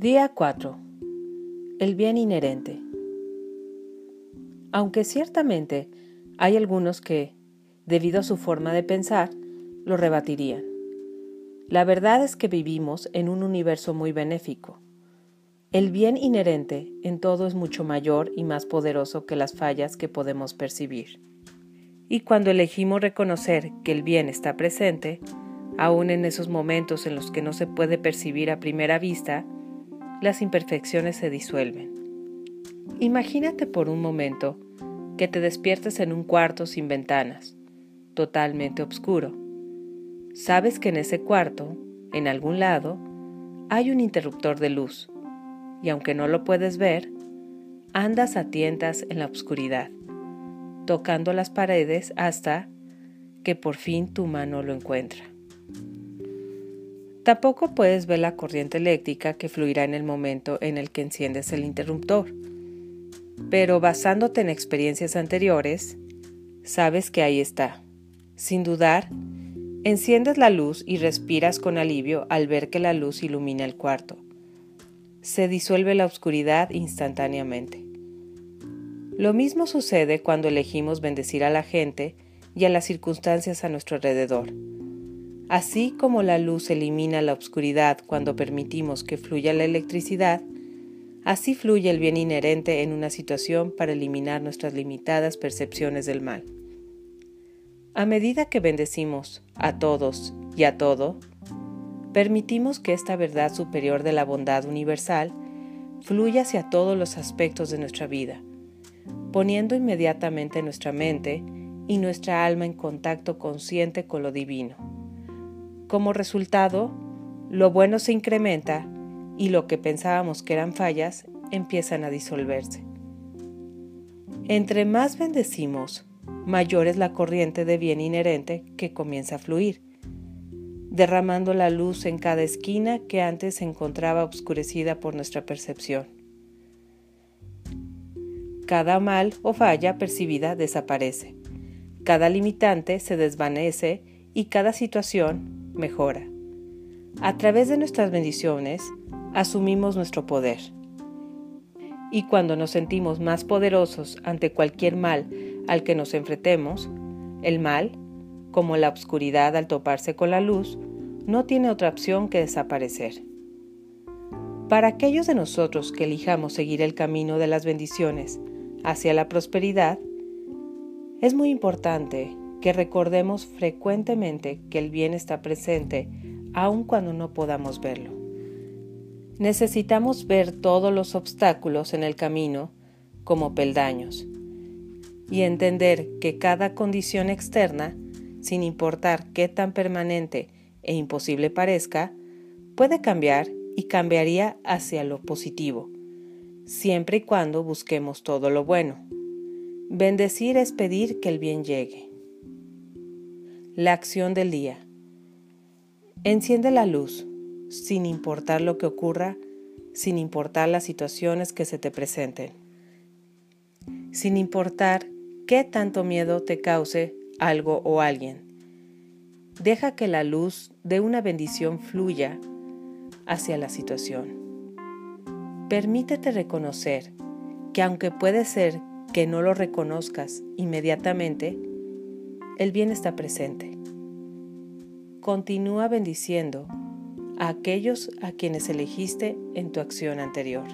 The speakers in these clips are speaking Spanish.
Día 4. El bien inherente. Aunque ciertamente hay algunos que, debido a su forma de pensar, lo rebatirían. La verdad es que vivimos en un universo muy benéfico. El bien inherente en todo es mucho mayor y más poderoso que las fallas que podemos percibir. Y cuando elegimos reconocer que el bien está presente, aun en esos momentos en los que no se puede percibir a primera vista, las imperfecciones se disuelven. Imagínate por un momento que te despiertes en un cuarto sin ventanas, totalmente oscuro. Sabes que en ese cuarto, en algún lado, hay un interruptor de luz, y aunque no lo puedes ver, andas a tientas en la oscuridad tocando las paredes hasta que por fin tu mano lo encuentra. Tampoco puedes ver la corriente eléctrica que fluirá en el momento en el que enciendes el interruptor, pero basándote en experiencias anteriores, sabes que ahí está. Sin dudar, enciendes la luz y respiras con alivio al ver que la luz ilumina el cuarto. Se disuelve la oscuridad instantáneamente. Lo mismo sucede cuando elegimos bendecir a la gente y a las circunstancias a nuestro alrededor. Así como la luz elimina la oscuridad cuando permitimos que fluya la electricidad, así fluye el bien inherente en una situación para eliminar nuestras limitadas percepciones del mal. A medida que bendecimos a todos y a todo, permitimos que esta verdad superior de la bondad universal fluya hacia todos los aspectos de nuestra vida poniendo inmediatamente nuestra mente y nuestra alma en contacto consciente con lo divino. Como resultado, lo bueno se incrementa y lo que pensábamos que eran fallas empiezan a disolverse. Entre más bendecimos, mayor es la corriente de bien inherente que comienza a fluir, derramando la luz en cada esquina que antes se encontraba obscurecida por nuestra percepción cada mal o falla percibida desaparece, cada limitante se desvanece y cada situación mejora. A través de nuestras bendiciones, asumimos nuestro poder. Y cuando nos sentimos más poderosos ante cualquier mal al que nos enfrentemos, el mal, como la oscuridad al toparse con la luz, no tiene otra opción que desaparecer. Para aquellos de nosotros que elijamos seguir el camino de las bendiciones, hacia la prosperidad, es muy importante que recordemos frecuentemente que el bien está presente aun cuando no podamos verlo. Necesitamos ver todos los obstáculos en el camino como peldaños y entender que cada condición externa, sin importar qué tan permanente e imposible parezca, puede cambiar y cambiaría hacia lo positivo siempre y cuando busquemos todo lo bueno. Bendecir es pedir que el bien llegue. La acción del día. Enciende la luz, sin importar lo que ocurra, sin importar las situaciones que se te presenten, sin importar qué tanto miedo te cause algo o alguien. Deja que la luz de una bendición fluya hacia la situación. Permítete reconocer que aunque puede ser que no lo reconozcas inmediatamente, el bien está presente. Continúa bendiciendo a aquellos a quienes elegiste en tu acción anterior.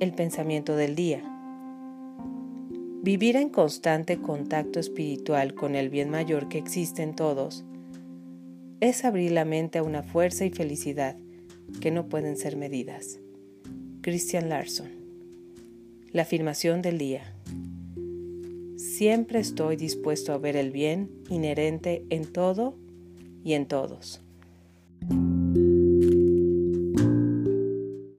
El pensamiento del día. Vivir en constante contacto espiritual con el bien mayor que existe en todos es abrir la mente a una fuerza y felicidad que no pueden ser medidas. Christian Larson. La afirmación del día. Siempre estoy dispuesto a ver el bien inherente en todo y en todos.